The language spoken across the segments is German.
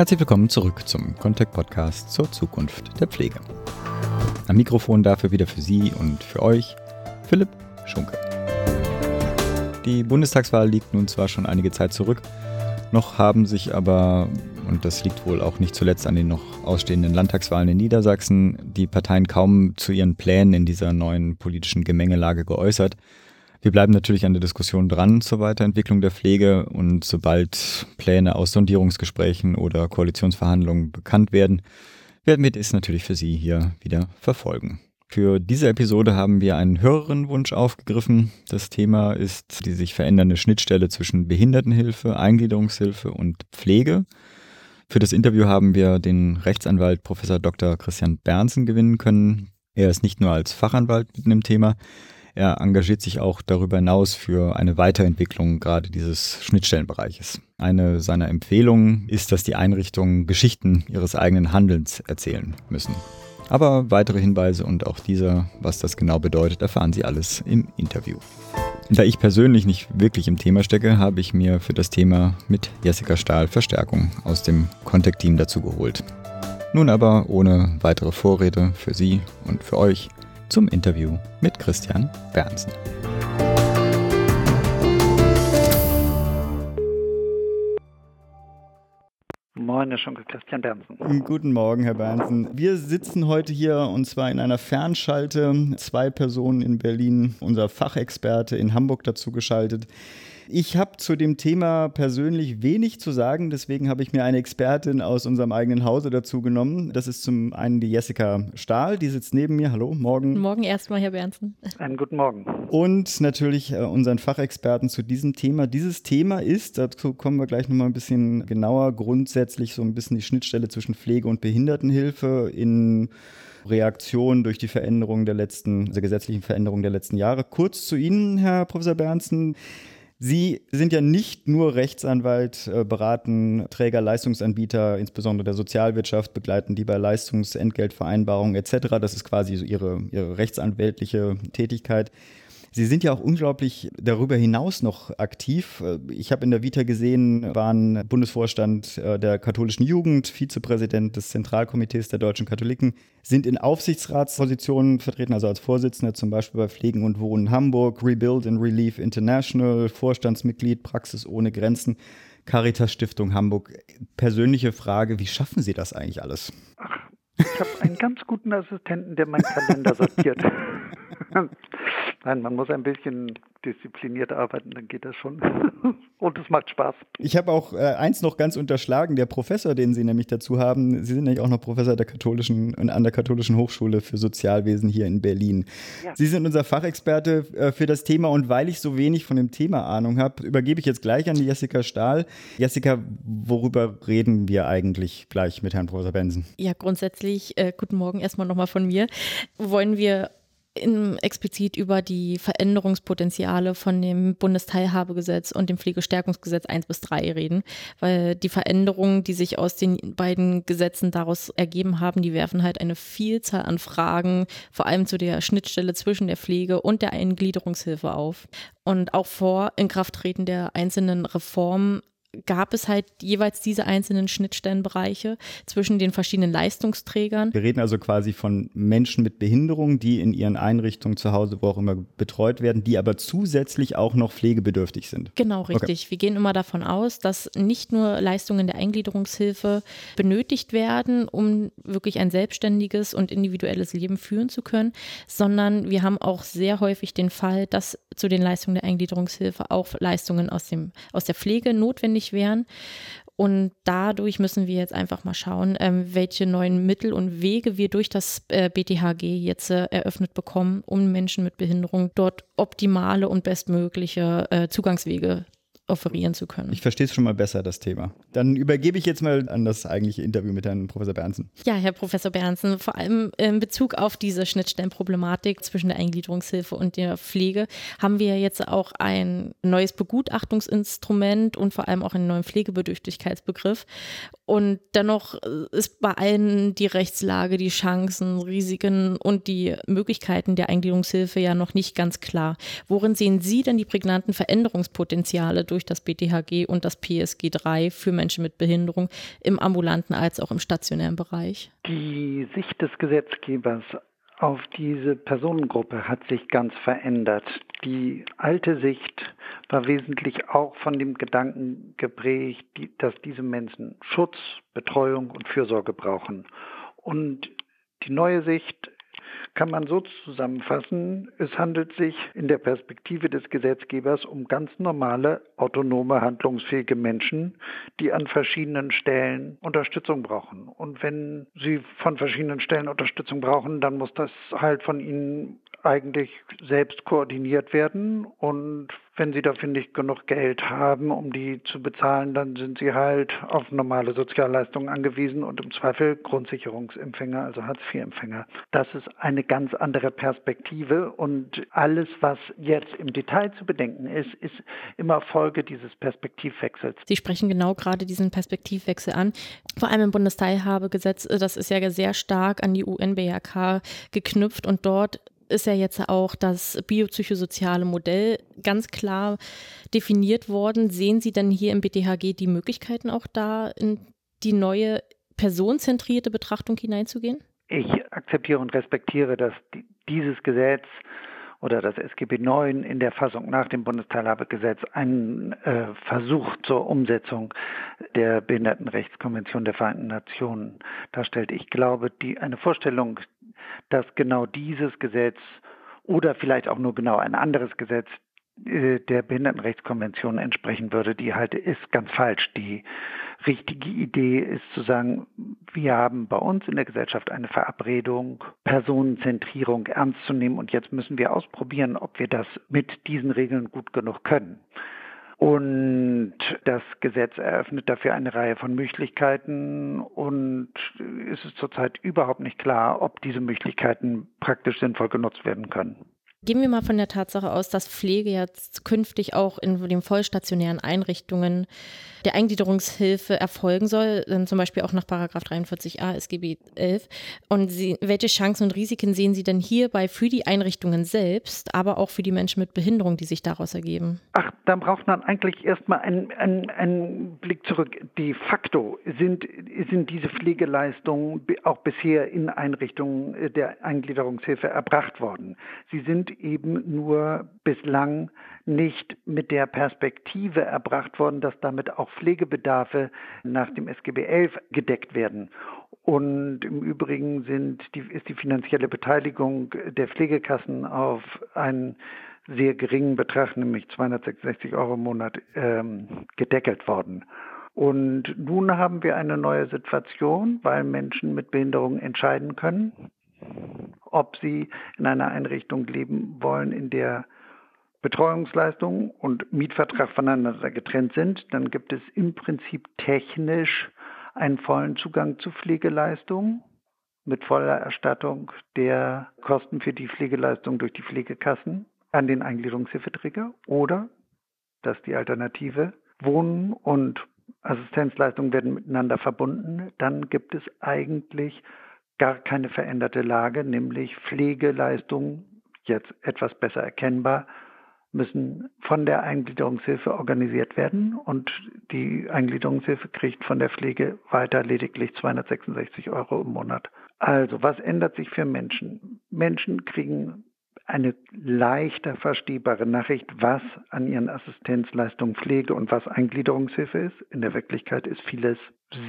Herzlich willkommen zurück zum Contact Podcast zur Zukunft der Pflege. Am Mikrofon dafür wieder für Sie und für euch Philipp Schunke. Die Bundestagswahl liegt nun zwar schon einige Zeit zurück, noch haben sich aber, und das liegt wohl auch nicht zuletzt an den noch ausstehenden Landtagswahlen in Niedersachsen, die Parteien kaum zu ihren Plänen in dieser neuen politischen Gemengelage geäußert. Wir bleiben natürlich an der Diskussion dran zur Weiterentwicklung der Pflege und sobald Pläne aus Sondierungsgesprächen oder Koalitionsverhandlungen bekannt werden, werden wir das natürlich für Sie hier wieder verfolgen. Für diese Episode haben wir einen Hörerinnenwunsch aufgegriffen. Das Thema ist die sich verändernde Schnittstelle zwischen Behindertenhilfe, Eingliederungshilfe und Pflege. Für das Interview haben wir den Rechtsanwalt Professor Dr. Christian Bernsen gewinnen können. Er ist nicht nur als Fachanwalt mit dem Thema, er engagiert sich auch darüber hinaus für eine Weiterentwicklung gerade dieses Schnittstellenbereiches. Eine seiner Empfehlungen ist, dass die Einrichtungen Geschichten ihres eigenen Handelns erzählen müssen. Aber weitere Hinweise und auch dieser, was das genau bedeutet, erfahren Sie alles im Interview. Da ich persönlich nicht wirklich im Thema stecke, habe ich mir für das Thema mit Jessica Stahl Verstärkung aus dem Contact-Team dazu geholt. Nun aber ohne weitere Vorrede für Sie und für euch zum Interview mit Christian Bernsen. Moin, Herr Schunke, Christian Bernsen. Guten Morgen, Herr Bernsen. Wir sitzen heute hier und zwar in einer Fernschalte. Zwei Personen in Berlin, unser Fachexperte in Hamburg dazu geschaltet. Ich habe zu dem Thema persönlich wenig zu sagen, deswegen habe ich mir eine Expertin aus unserem eigenen Hause dazu genommen. Das ist zum einen die Jessica Stahl, die sitzt neben mir. Hallo, morgen. Guten Morgen erstmal, Herr Bernsen. Einen guten Morgen. Und natürlich äh, unseren Fachexperten zu diesem Thema. Dieses Thema ist, dazu kommen wir gleich nochmal ein bisschen genauer, grundsätzlich so ein bisschen die Schnittstelle zwischen Pflege und Behindertenhilfe in Reaktion durch die Veränderungen der letzten, also gesetzlichen Veränderungen der letzten Jahre. Kurz zu Ihnen, Herr Professor Bernsen. Sie sind ja nicht nur Rechtsanwalt, äh, beraten Träger, Leistungsanbieter, insbesondere der Sozialwirtschaft, begleiten die bei Leistungsentgeltvereinbarungen etc. Das ist quasi so ihre, ihre rechtsanwältliche Tätigkeit. Sie sind ja auch unglaublich darüber hinaus noch aktiv. Ich habe in der Vita gesehen, waren Bundesvorstand äh, der katholischen Jugend, Vizepräsident des Zentralkomitees der deutschen Katholiken, sind in Aufsichtsratspositionen vertreten, also als Vorsitzender zum Beispiel bei Pflegen und Wohnen Hamburg, Rebuild and Relief International, Vorstandsmitglied Praxis ohne Grenzen. Caritas Stiftung Hamburg. Persönliche Frage, wie schaffen Sie das eigentlich alles? Ach, ich habe einen ganz guten Assistenten, der meinen Kalender sortiert. Nein, man muss ein bisschen diszipliniert arbeiten, dann geht das schon. Und es macht Spaß. Ich habe auch äh, eins noch ganz unterschlagen, der Professor, den Sie nämlich dazu haben, Sie sind nämlich auch noch Professor der katholischen an der Katholischen Hochschule für Sozialwesen hier in Berlin. Ja. Sie sind unser Fachexperte äh, für das Thema und weil ich so wenig von dem Thema Ahnung habe, übergebe ich jetzt gleich an die Jessica Stahl. Jessica, worüber reden wir eigentlich gleich mit Herrn Professor Benson? Ja, grundsätzlich, äh, guten Morgen erstmal nochmal von mir. Wollen wir in, explizit über die Veränderungspotenziale von dem Bundesteilhabegesetz und dem Pflegestärkungsgesetz 1 bis 3 reden, weil die Veränderungen, die sich aus den beiden Gesetzen daraus ergeben haben, die werfen halt eine Vielzahl an Fragen, vor allem zu der Schnittstelle zwischen der Pflege und der Eingliederungshilfe auf. Und auch vor Inkrafttreten der einzelnen Reformen gab es halt jeweils diese einzelnen Schnittstellenbereiche zwischen den verschiedenen Leistungsträgern. Wir reden also quasi von Menschen mit Behinderung, die in ihren Einrichtungen zu Hause, wo auch immer betreut werden, die aber zusätzlich auch noch pflegebedürftig sind. Genau, richtig. Okay. Wir gehen immer davon aus, dass nicht nur Leistungen der Eingliederungshilfe benötigt werden, um wirklich ein selbstständiges und individuelles Leben führen zu können, sondern wir haben auch sehr häufig den Fall, dass zu den Leistungen der Eingliederungshilfe auch Leistungen aus, dem, aus der Pflege notwendig notwendig wären. Und dadurch müssen wir jetzt einfach mal schauen, ähm, welche neuen Mittel und Wege wir durch das äh, BTHG jetzt äh, eröffnet bekommen, um Menschen mit Behinderung dort optimale und bestmögliche äh, Zugangswege offerieren zu können. Ich verstehe es schon mal besser, das Thema. Dann übergebe ich jetzt mal an das eigentliche Interview mit Herrn Professor Bernsen. Ja, Herr Professor Bernsen, vor allem in Bezug auf diese Schnittstellenproblematik zwischen der Eingliederungshilfe und der Pflege haben wir jetzt auch ein neues Begutachtungsinstrument und vor allem auch einen neuen Pflegebedürftigkeitsbegriff. Und dennoch ist bei allen die Rechtslage, die Chancen, Risiken und die Möglichkeiten der Eingliederungshilfe ja noch nicht ganz klar. Worin sehen Sie denn die prägnanten Veränderungspotenziale durch durch das BTHG und das PSG 3 für Menschen mit Behinderung im ambulanten als auch im stationären Bereich? Die Sicht des Gesetzgebers auf diese Personengruppe hat sich ganz verändert. Die alte Sicht war wesentlich auch von dem Gedanken geprägt, dass diese Menschen Schutz, Betreuung und Fürsorge brauchen. Und die neue Sicht kann man so zusammenfassen, es handelt sich in der Perspektive des Gesetzgebers um ganz normale, autonome, handlungsfähige Menschen, die an verschiedenen Stellen Unterstützung brauchen. Und wenn sie von verschiedenen Stellen Unterstützung brauchen, dann muss das halt von ihnen eigentlich selbst koordiniert werden und wenn sie dafür nicht genug Geld haben, um die zu bezahlen, dann sind sie halt auf normale Sozialleistungen angewiesen und im Zweifel Grundsicherungsempfänger, also Hartz-IV-Empfänger. Das ist eine ganz andere Perspektive und alles, was jetzt im Detail zu bedenken ist, ist immer Folge dieses Perspektivwechsels. Sie sprechen genau gerade diesen Perspektivwechsel an. Vor allem im Bundesteilhabegesetz, das ist ja sehr stark an die UN-BRK geknüpft und dort ist ja jetzt auch das biopsychosoziale Modell ganz klar definiert worden. Sehen Sie denn hier im BTHG die Möglichkeiten auch da, in die neue personenzentrierte Betrachtung hineinzugehen? Ich akzeptiere und respektiere, dass dieses Gesetz oder das SGB IX in der Fassung nach dem Bundesteilhabegesetz einen äh, Versuch zur Umsetzung der Behindertenrechtskonvention der Vereinten Nationen darstellt. Ich glaube, die, eine Vorstellung, dass genau dieses Gesetz oder vielleicht auch nur genau ein anderes Gesetz äh, der Behindertenrechtskonvention entsprechen würde, die halte ist ganz falsch. Die richtige Idee ist zu sagen, wir haben bei uns in der Gesellschaft eine Verabredung, Personenzentrierung ernst zu nehmen und jetzt müssen wir ausprobieren, ob wir das mit diesen Regeln gut genug können. Und das Gesetz eröffnet dafür eine Reihe von Möglichkeiten und es ist zurzeit überhaupt nicht klar, ob diese Möglichkeiten praktisch sinnvoll genutzt werden können. Gehen wir mal von der Tatsache aus, dass Pflege jetzt künftig auch in den vollstationären Einrichtungen der Eingliederungshilfe erfolgen soll, zum Beispiel auch nach 43a SGB 11. Und Sie, welche Chancen und Risiken sehen Sie denn hierbei für die Einrichtungen selbst, aber auch für die Menschen mit Behinderung, die sich daraus ergeben? Ach, da braucht man eigentlich erstmal einen, einen, einen Blick zurück. De facto sind, sind diese Pflegeleistungen auch bisher in Einrichtungen der Eingliederungshilfe erbracht worden. Sie sind eben nur bislang nicht mit der Perspektive erbracht worden, dass damit auch Pflegebedarfe nach dem SGB 11 gedeckt werden. Und im Übrigen sind die, ist die finanzielle Beteiligung der Pflegekassen auf einen sehr geringen Betrag, nämlich 266 Euro im Monat, ähm, gedeckelt worden. Und nun haben wir eine neue Situation, weil Menschen mit Behinderung entscheiden können, ob sie in einer Einrichtung leben wollen, in der Betreuungsleistung und Mietvertrag voneinander getrennt sind, dann gibt es im Prinzip technisch einen vollen Zugang zu Pflegeleistungen mit voller Erstattung der Kosten für die Pflegeleistung durch die Pflegekassen an den Eingliederungshilfeträger oder, das ist die Alternative, Wohnen und Assistenzleistungen werden miteinander verbunden, dann gibt es eigentlich gar keine veränderte Lage, nämlich Pflegeleistungen, jetzt etwas besser erkennbar, müssen von der Eingliederungshilfe organisiert werden und die Eingliederungshilfe kriegt von der Pflege weiter lediglich 266 Euro im Monat. Also was ändert sich für Menschen? Menschen kriegen eine leichter verstehbare Nachricht, was an ihren Assistenzleistungen Pflege und was Eingliederungshilfe ist. In der Wirklichkeit ist vieles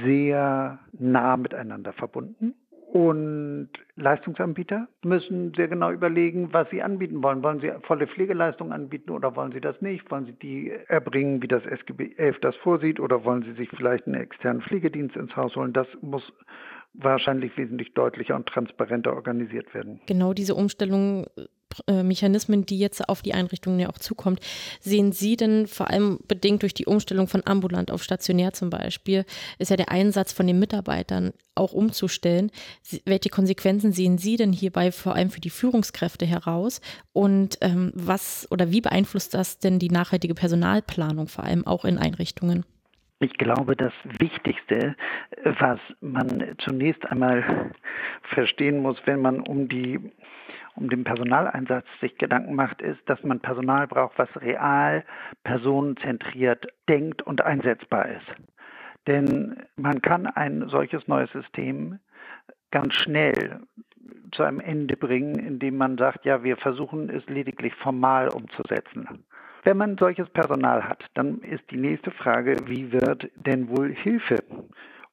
sehr nah miteinander verbunden. Und Leistungsanbieter müssen sehr genau überlegen, was sie anbieten wollen. Wollen sie volle Pflegeleistung anbieten oder wollen sie das nicht? Wollen sie die erbringen, wie das SGB 11 das vorsieht? Oder wollen sie sich vielleicht einen externen Pflegedienst ins Haus holen? Das muss wahrscheinlich wesentlich deutlicher und transparenter organisiert werden. Genau diese Umstellung äh, Mechanismen, die jetzt auf die Einrichtungen ja auch zukommt. Sehen Sie denn vor allem bedingt durch die Umstellung von ambulant auf stationär zum Beispiel, ist ja der Einsatz von den Mitarbeitern auch umzustellen. Welche Konsequenzen sehen Sie denn hierbei vor allem für die Führungskräfte heraus? Und ähm, was oder wie beeinflusst das denn die nachhaltige Personalplanung vor allem auch in Einrichtungen? Ich glaube, das Wichtigste, was man zunächst einmal verstehen muss, wenn man um die um den Personaleinsatz sich Gedanken macht, ist, dass man Personal braucht, was real, personenzentriert denkt und einsetzbar ist. Denn man kann ein solches neues System ganz schnell zu einem Ende bringen, indem man sagt, ja, wir versuchen es lediglich formal umzusetzen. Wenn man solches Personal hat, dann ist die nächste Frage, wie wird denn wohl Hilfe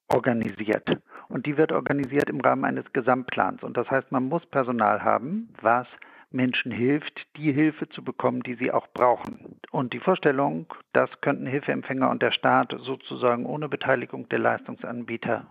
organisiert? Und die wird organisiert im Rahmen eines Gesamtplans. Und das heißt, man muss Personal haben, was Menschen hilft, die Hilfe zu bekommen, die sie auch brauchen. Und die Vorstellung, das könnten Hilfeempfänger und der Staat sozusagen ohne Beteiligung der Leistungsanbieter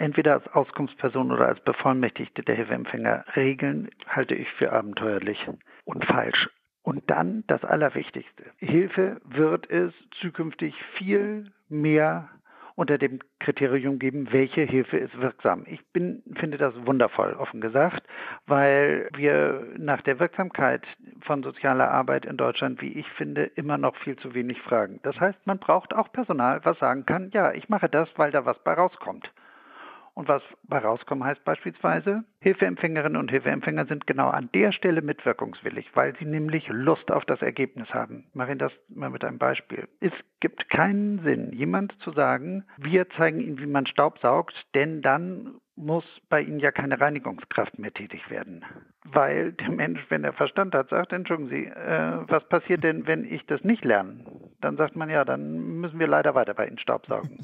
entweder als Auskunftsperson oder als Bevollmächtigte der Hilfeempfänger regeln, halte ich für abenteuerlich und falsch. Und dann das Allerwichtigste. Hilfe wird es zukünftig viel mehr unter dem Kriterium geben, welche Hilfe ist wirksam. Ich bin, finde das wundervoll, offen gesagt, weil wir nach der Wirksamkeit von sozialer Arbeit in Deutschland, wie ich finde, immer noch viel zu wenig fragen. Das heißt, man braucht auch Personal, was sagen kann, ja, ich mache das, weil da was bei rauskommt. Und was bei rauskommen heißt beispielsweise, Hilfeempfängerinnen und Hilfeempfänger sind genau an der Stelle mitwirkungswillig, weil sie nämlich Lust auf das Ergebnis haben. Mache das mal mit einem Beispiel. Es gibt keinen Sinn, jemand zu sagen, wir zeigen Ihnen, wie man Staub saugt, denn dann muss bei Ihnen ja keine Reinigungskraft mehr tätig werden. Weil der Mensch, wenn er Verstand hat, sagt, entschuldigen Sie, äh, was passiert denn, wenn ich das nicht lerne? Dann sagt man, ja, dann müssen wir leider weiter bei Ihnen Staub saugen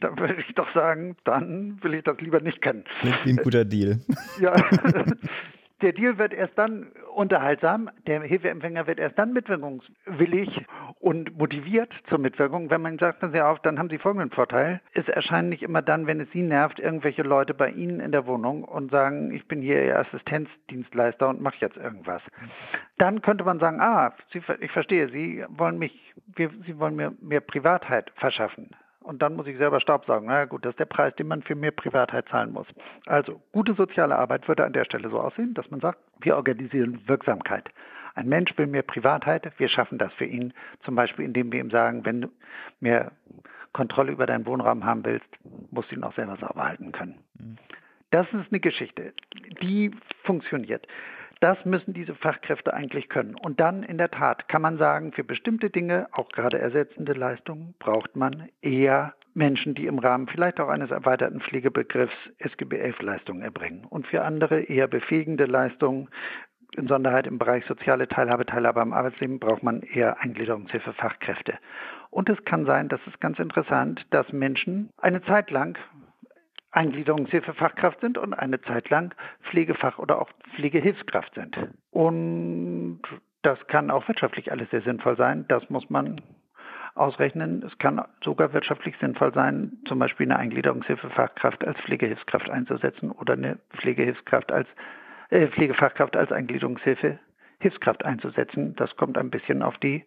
da würde ich doch sagen, dann will ich das lieber nicht kennen. Wie ein guter Deal. Ja, der Deal wird erst dann unterhaltsam, der Hilfeempfänger wird erst dann mitwirkungswillig und motiviert zur Mitwirkung, wenn man sagt, passen Sie auf, dann haben Sie folgenden Vorteil. Es erscheint nicht immer dann, wenn es Sie nervt, irgendwelche Leute bei Ihnen in der Wohnung und sagen, ich bin hier Ihr Assistenzdienstleister und mache jetzt irgendwas. Dann könnte man sagen, ah, Sie, ich verstehe, Sie wollen mich, Sie wollen mir mehr Privatheit verschaffen und dann muss ich selber Staub sagen. Na gut, das ist der Preis, den man für mehr Privatheit zahlen muss. Also gute soziale Arbeit würde an der Stelle so aussehen, dass man sagt, wir organisieren Wirksamkeit. Ein Mensch will mehr Privatheit, wir schaffen das für ihn, zum Beispiel indem wir ihm sagen, wenn du mehr Kontrolle über deinen Wohnraum haben willst, musst du ihn auch selber sauber halten können. Mhm. Das ist eine Geschichte, die funktioniert. Das müssen diese Fachkräfte eigentlich können. Und dann in der Tat kann man sagen, für bestimmte Dinge, auch gerade ersetzende Leistungen, braucht man eher Menschen, die im Rahmen vielleicht auch eines erweiterten Pflegebegriffs SGB 11 Leistungen erbringen. Und für andere eher befähigende Leistungen, insonderheit im Bereich soziale Teilhabe, Teilhabe am Arbeitsleben, braucht man eher Eingliederungshilfe Fachkräfte. Und es kann sein, das ist ganz interessant, dass Menschen eine Zeit lang Eingliederungshilfefachkraft sind und eine Zeit lang Pflegefach- oder auch Pflegehilfskraft sind. Und das kann auch wirtschaftlich alles sehr sinnvoll sein. Das muss man ausrechnen. Es kann sogar wirtschaftlich sinnvoll sein, zum Beispiel eine Eingliederungshilfefachkraft als Pflegehilfskraft einzusetzen oder eine Pflegehilfskraft als äh, Pflegefachkraft als Eingliederungshilfe Hilfskraft einzusetzen. Das kommt ein bisschen auf die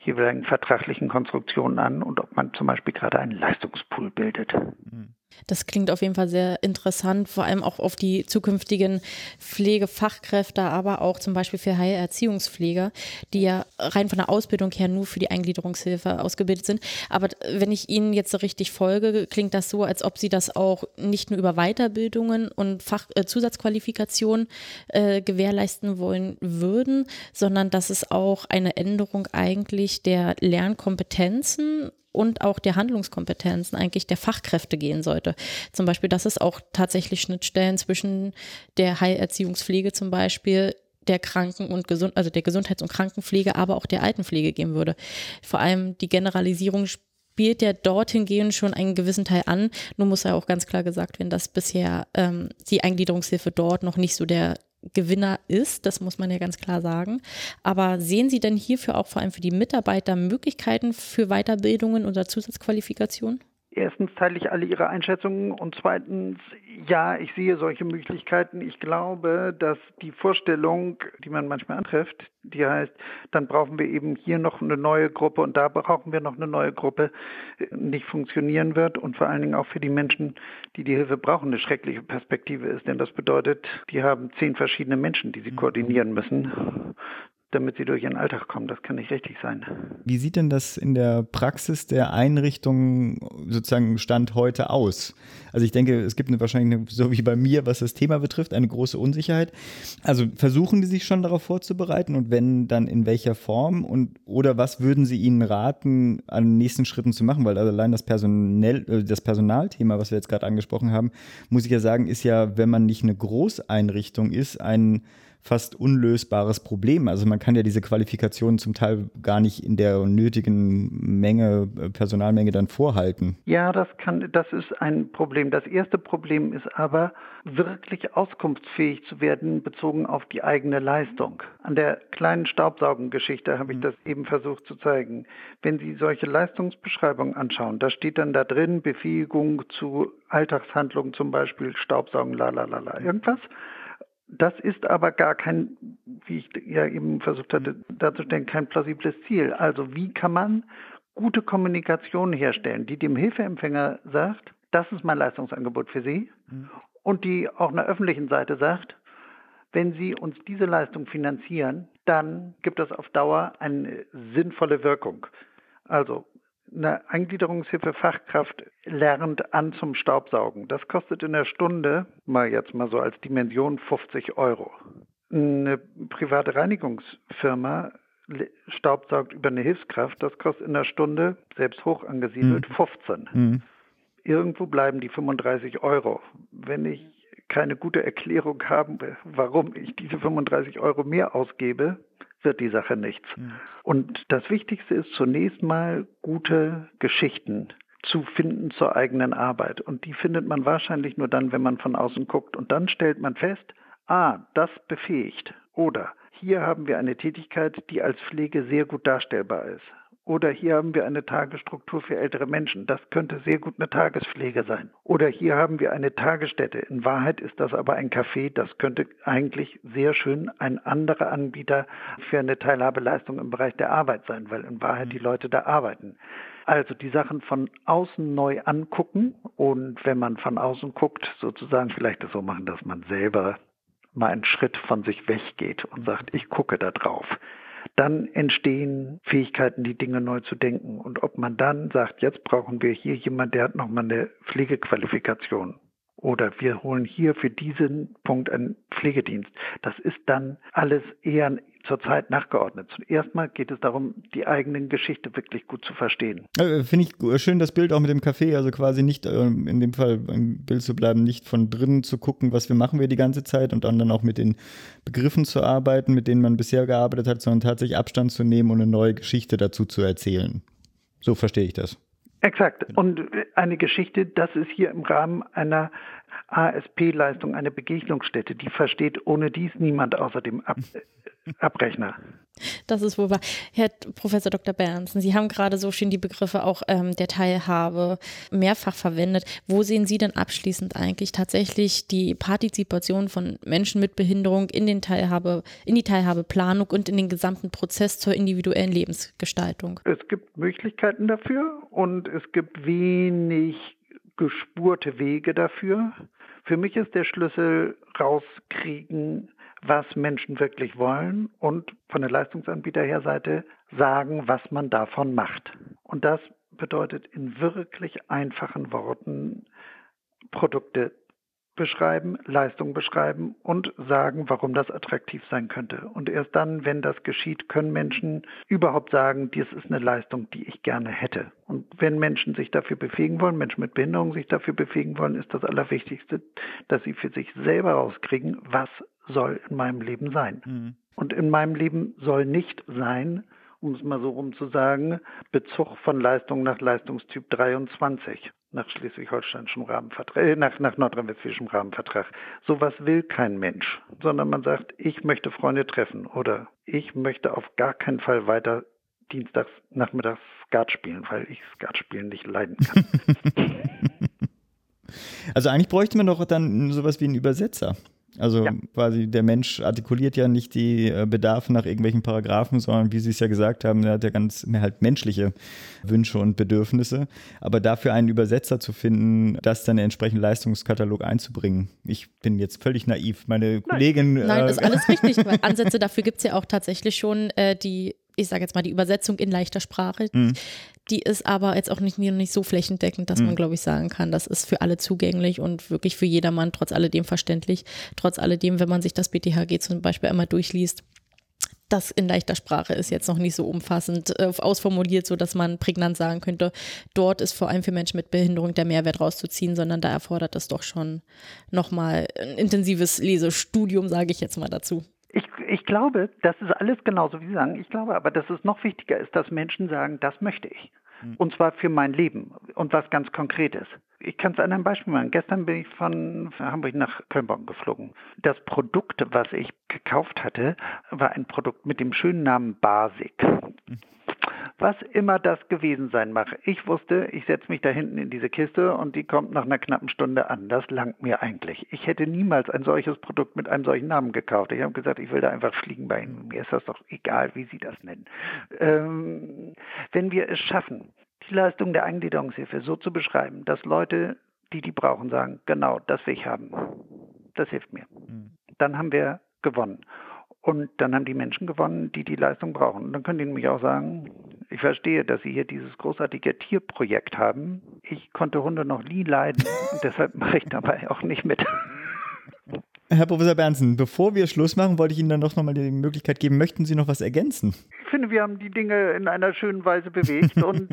jeweiligen vertraglichen Konstruktionen an und ob man zum Beispiel gerade einen Leistungspool bildet. Mhm. Das klingt auf jeden Fall sehr interessant, vor allem auch auf die zukünftigen Pflegefachkräfte, aber auch zum Beispiel für Heilerziehungspfleger, die ja rein von der Ausbildung her nur für die Eingliederungshilfe ausgebildet sind. Aber wenn ich Ihnen jetzt so richtig folge, klingt das so, als ob Sie das auch nicht nur über Weiterbildungen und Fach äh, Zusatzqualifikationen äh, gewährleisten wollen würden, sondern dass es auch eine Änderung eigentlich der Lernkompetenzen und auch der Handlungskompetenzen eigentlich der Fachkräfte gehen sollte. Zum Beispiel, dass es auch tatsächlich Schnittstellen zwischen der Heilerziehungspflege zum Beispiel der Kranken- und Gesund also der Gesundheits- und Krankenpflege, aber auch der Altenpflege geben würde. Vor allem die Generalisierung spielt ja dorthin gehen schon einen gewissen Teil an. Nur muss ja auch ganz klar gesagt werden, dass bisher ähm, die Eingliederungshilfe dort noch nicht so der Gewinner ist, das muss man ja ganz klar sagen. Aber sehen Sie denn hierfür auch vor allem für die Mitarbeiter Möglichkeiten für Weiterbildungen oder Zusatzqualifikationen? Erstens teile ich alle Ihre Einschätzungen und zweitens, ja, ich sehe solche Möglichkeiten. Ich glaube, dass die Vorstellung, die man manchmal antrifft, die heißt, dann brauchen wir eben hier noch eine neue Gruppe und da brauchen wir noch eine neue Gruppe, nicht funktionieren wird und vor allen Dingen auch für die Menschen, die die Hilfe brauchen, eine schreckliche Perspektive ist. Denn das bedeutet, die haben zehn verschiedene Menschen, die sie koordinieren müssen damit sie durch ihren Alltag kommen. Das kann nicht richtig sein. Wie sieht denn das in der Praxis der Einrichtung sozusagen Stand heute aus? Also ich denke, es gibt eine, wahrscheinlich, eine, so wie bei mir, was das Thema betrifft, eine große Unsicherheit. Also versuchen die sich schon darauf vorzubereiten und wenn, dann in welcher Form? Und oder was würden Sie ihnen raten, an nächsten Schritten zu machen? Weil allein das, Personell, äh, das Personalthema, was wir jetzt gerade angesprochen haben, muss ich ja sagen, ist ja, wenn man nicht eine Großeinrichtung ist, ein fast unlösbares Problem. Also man kann ja diese Qualifikationen zum Teil gar nicht in der nötigen Menge, äh, Personalmenge dann vorhalten. Ja, das kann, das ist ein Problem. Das erste Problem ist aber, wirklich auskunftsfähig zu werden, bezogen auf die eigene Leistung. An der kleinen Staubsaugengeschichte habe ich mhm. das eben versucht zu zeigen. Wenn Sie solche Leistungsbeschreibungen anschauen, da steht dann da drin Befähigung zu Alltagshandlungen, zum Beispiel Staubsaugen, la la la la, irgendwas. Das ist aber gar kein, wie ich ja eben versucht hatte mhm. darzustellen, kein plausibles Ziel. Also wie kann man gute Kommunikation herstellen, die dem Hilfeempfänger sagt, das ist mein Leistungsangebot für Sie mhm. und die auch einer öffentlichen Seite sagt, wenn Sie uns diese Leistung finanzieren, dann gibt das auf Dauer eine sinnvolle Wirkung. Also eine Eingliederungshilfe Fachkraft lernt an zum Staubsaugen. Das kostet in der Stunde, mal jetzt mal so als Dimension, 50 Euro. Eine private Reinigungsfirma staubsaugt über eine Hilfskraft, das kostet in der Stunde, selbst hoch angesiedelt, mhm. 15. Mhm. Irgendwo bleiben die 35 Euro. Wenn ich keine gute Erklärung habe, warum ich diese 35 Euro mehr ausgebe, wird die Sache nichts. Ja. Und das Wichtigste ist zunächst mal gute Geschichten zu finden zur eigenen Arbeit. Und die findet man wahrscheinlich nur dann, wenn man von außen guckt. Und dann stellt man fest, ah, das befähigt. Oder hier haben wir eine Tätigkeit, die als Pflege sehr gut darstellbar ist. Oder hier haben wir eine Tagesstruktur für ältere Menschen. Das könnte sehr gut eine Tagespflege sein. Oder hier haben wir eine Tagesstätte. In Wahrheit ist das aber ein Café. Das könnte eigentlich sehr schön ein anderer Anbieter für eine Teilhabeleistung im Bereich der Arbeit sein, weil in Wahrheit die Leute da arbeiten. Also die Sachen von außen neu angucken und wenn man von außen guckt, sozusagen vielleicht das so machen, dass man selber mal einen Schritt von sich weggeht und sagt, ich gucke da drauf dann entstehen Fähigkeiten, die Dinge neu zu denken. Und ob man dann sagt, jetzt brauchen wir hier jemand, der hat nochmal eine Pflegequalifikation. Oder wir holen hier für diesen Punkt einen Pflegedienst. Das ist dann alles eher zurzeit nachgeordnet. Zuerst mal geht es darum, die eigenen Geschichte wirklich gut zu verstehen. Äh, Finde ich schön das Bild auch mit dem Café, also quasi nicht, äh, in dem Fall im Bild zu bleiben, nicht von drinnen zu gucken, was wir machen wir die ganze Zeit und dann, dann auch mit den Begriffen zu arbeiten, mit denen man bisher gearbeitet hat, sondern tatsächlich Abstand zu nehmen und eine neue Geschichte dazu zu erzählen. So verstehe ich das. Exakt. Genau. Und eine Geschichte, das ist hier im Rahmen einer ASP-Leistung eine Begegnungsstätte. Die versteht ohne dies niemand außer dem Ab Abrechner. Das ist wohl wahr. Herr Professor Dr. Bernsen, Sie haben gerade so schön die Begriffe auch ähm, der Teilhabe mehrfach verwendet. Wo sehen Sie denn abschließend eigentlich tatsächlich die Partizipation von Menschen mit Behinderung in, den Teilhabe, in die Teilhabeplanung und in den gesamten Prozess zur individuellen Lebensgestaltung? Es gibt Möglichkeiten dafür und es gibt wenig gespurte Wege dafür. Für mich ist der Schlüssel rauskriegen, was Menschen wirklich wollen und von der Leistungsanbieterherseite sagen, was man davon macht. Und das bedeutet in wirklich einfachen Worten Produkte beschreiben, Leistung beschreiben und sagen, warum das attraktiv sein könnte. Und erst dann, wenn das geschieht, können Menschen überhaupt sagen, dies ist eine Leistung, die ich gerne hätte. Und wenn Menschen sich dafür befähigen wollen, Menschen mit Behinderung sich dafür befähigen wollen, ist das Allerwichtigste, dass sie für sich selber rauskriegen, was soll in meinem Leben sein. Mhm. Und in meinem Leben soll nicht sein, um es mal so rum zu sagen, Bezug von Leistung nach Leistungstyp 23 nach schleswig-holsteinischen Rahmenvertrag, äh, nach, nach nordrhein-westfälischem Rahmenvertrag. Sowas will kein Mensch, sondern man sagt, ich möchte Freunde treffen oder ich möchte auf gar keinen Fall weiter dienstags nachmittags Skat spielen, weil ich Skat spielen nicht leiden kann. also eigentlich bräuchte man doch dann sowas wie einen Übersetzer. Also ja. quasi der Mensch artikuliert ja nicht die äh, Bedarfe nach irgendwelchen Paragraphen, sondern wie Sie es ja gesagt haben, er hat ja ganz mehr halt menschliche Wünsche und Bedürfnisse. Aber dafür einen Übersetzer zu finden, das dann entsprechend Leistungskatalog einzubringen. Ich bin jetzt völlig naiv. Meine Nein. Kollegin. Nein, äh, ist alles richtig. Ansätze dafür gibt es ja auch tatsächlich schon, äh, die ich sage jetzt mal, die Übersetzung in leichter Sprache. Mhm. Die ist aber jetzt auch nicht, nicht so flächendeckend, dass mhm. man, glaube ich, sagen kann, das ist für alle zugänglich und wirklich für jedermann trotz alledem verständlich. Trotz alledem, wenn man sich das BTHG zum Beispiel einmal durchliest, das in leichter Sprache ist jetzt noch nicht so umfassend äh, ausformuliert, so dass man prägnant sagen könnte, dort ist vor allem für Menschen mit Behinderung der Mehrwert rauszuziehen, sondern da erfordert es doch schon nochmal ein intensives Lesestudium, sage ich jetzt mal dazu. Ich, glaube, das ist alles genauso wie Sie sagen. Ich glaube aber, dass es noch wichtiger ist, dass Menschen sagen, das möchte ich. Mhm. Und zwar für mein Leben und was ganz Konkretes. Ich kann es an einem Beispiel machen. Gestern bin ich von Hamburg nach Köln geflogen. Das Produkt, was ich gekauft hatte, war ein Produkt mit dem schönen Namen Basic. Was immer das gewesen sein mag. Ich wusste, ich setze mich da hinten in diese Kiste und die kommt nach einer knappen Stunde an. Das langt mir eigentlich. Ich hätte niemals ein solches Produkt mit einem solchen Namen gekauft. Ich habe gesagt, ich will da einfach fliegen bei Ihnen. Mir ist das doch egal, wie Sie das nennen. Ähm, wenn wir es schaffen, die Leistung der Eingliederungshilfe so zu beschreiben, dass Leute, die die brauchen, sagen, genau, das will ich haben. Das hilft mir. Mhm. Dann haben wir gewonnen. Und dann haben die Menschen gewonnen, die die Leistung brauchen. Und dann können die nämlich auch sagen, ich verstehe, dass Sie hier dieses großartige Tierprojekt haben. Ich konnte Hunde noch nie leiden und deshalb mache ich dabei auch nicht mit. Herr Professor Bernsen, bevor wir Schluss machen, wollte ich Ihnen dann doch nochmal die Möglichkeit geben, möchten Sie noch was ergänzen? Ich finde, wir haben die Dinge in einer schönen Weise bewegt und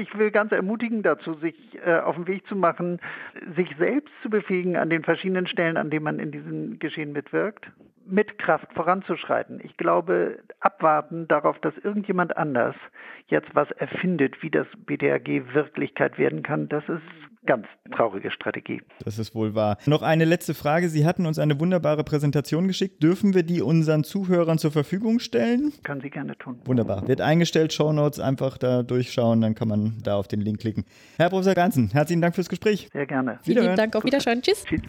ich will ganz ermutigen dazu, sich äh, auf den Weg zu machen, sich selbst zu befähigen an den verschiedenen Stellen, an denen man in diesem Geschehen mitwirkt mit Kraft voranzuschreiten. Ich glaube, abwarten darauf, dass irgendjemand anders jetzt was erfindet, wie das BDAG Wirklichkeit werden kann, das ist ganz traurige Strategie. Das ist wohl wahr. Noch eine letzte Frage. Sie hatten uns eine wunderbare Präsentation geschickt. Dürfen wir die unseren Zuhörern zur Verfügung stellen? Können Sie gerne tun. Wunderbar. Wird eingestellt, Shownotes, einfach da durchschauen, dann kann man da auf den Link klicken. Herr Professor Ganzen, herzlichen Dank fürs Gespräch. Sehr gerne. Vielen Dank, auf Wiederschauen. Tschüss. Tschüss.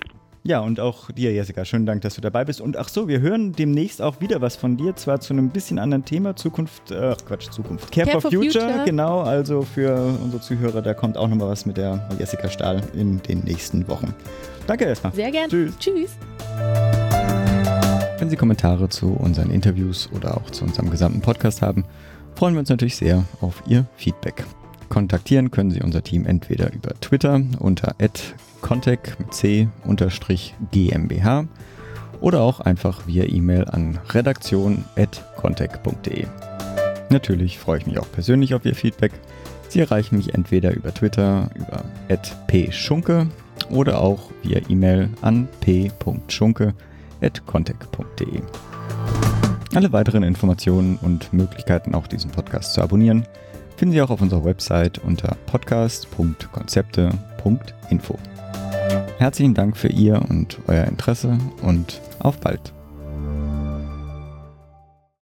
Ja, und auch dir, Jessica, schönen Dank, dass du dabei bist. Und ach so, wir hören demnächst auch wieder was von dir, zwar zu einem bisschen anderen Thema, Zukunft, äh, Quatsch, Zukunft. Care, Care for, for Future, Future, genau, also für unsere Zuhörer, da kommt auch nochmal was mit der Jessica Stahl in den nächsten Wochen. Danke erstmal. Sehr gerne. Tschüss. Tschüss. Wenn Sie Kommentare zu unseren Interviews oder auch zu unserem gesamten Podcast haben, freuen wir uns natürlich sehr auf Ihr Feedback. Kontaktieren können Sie unser Team entweder über Twitter unter contact mit c GmbH oder auch einfach via E-Mail an redaktion.contact.de. Natürlich freue ich mich auch persönlich auf Ihr Feedback. Sie erreichen mich entweder über Twitter über @pschunke oder auch via E-Mail an p.schunke@contact.de. Alle weiteren Informationen und Möglichkeiten, auch diesen Podcast zu abonnieren, finden Sie auch auf unserer Website unter podcast.konzepte.info. Herzlichen Dank für Ihr und euer Interesse und auf bald.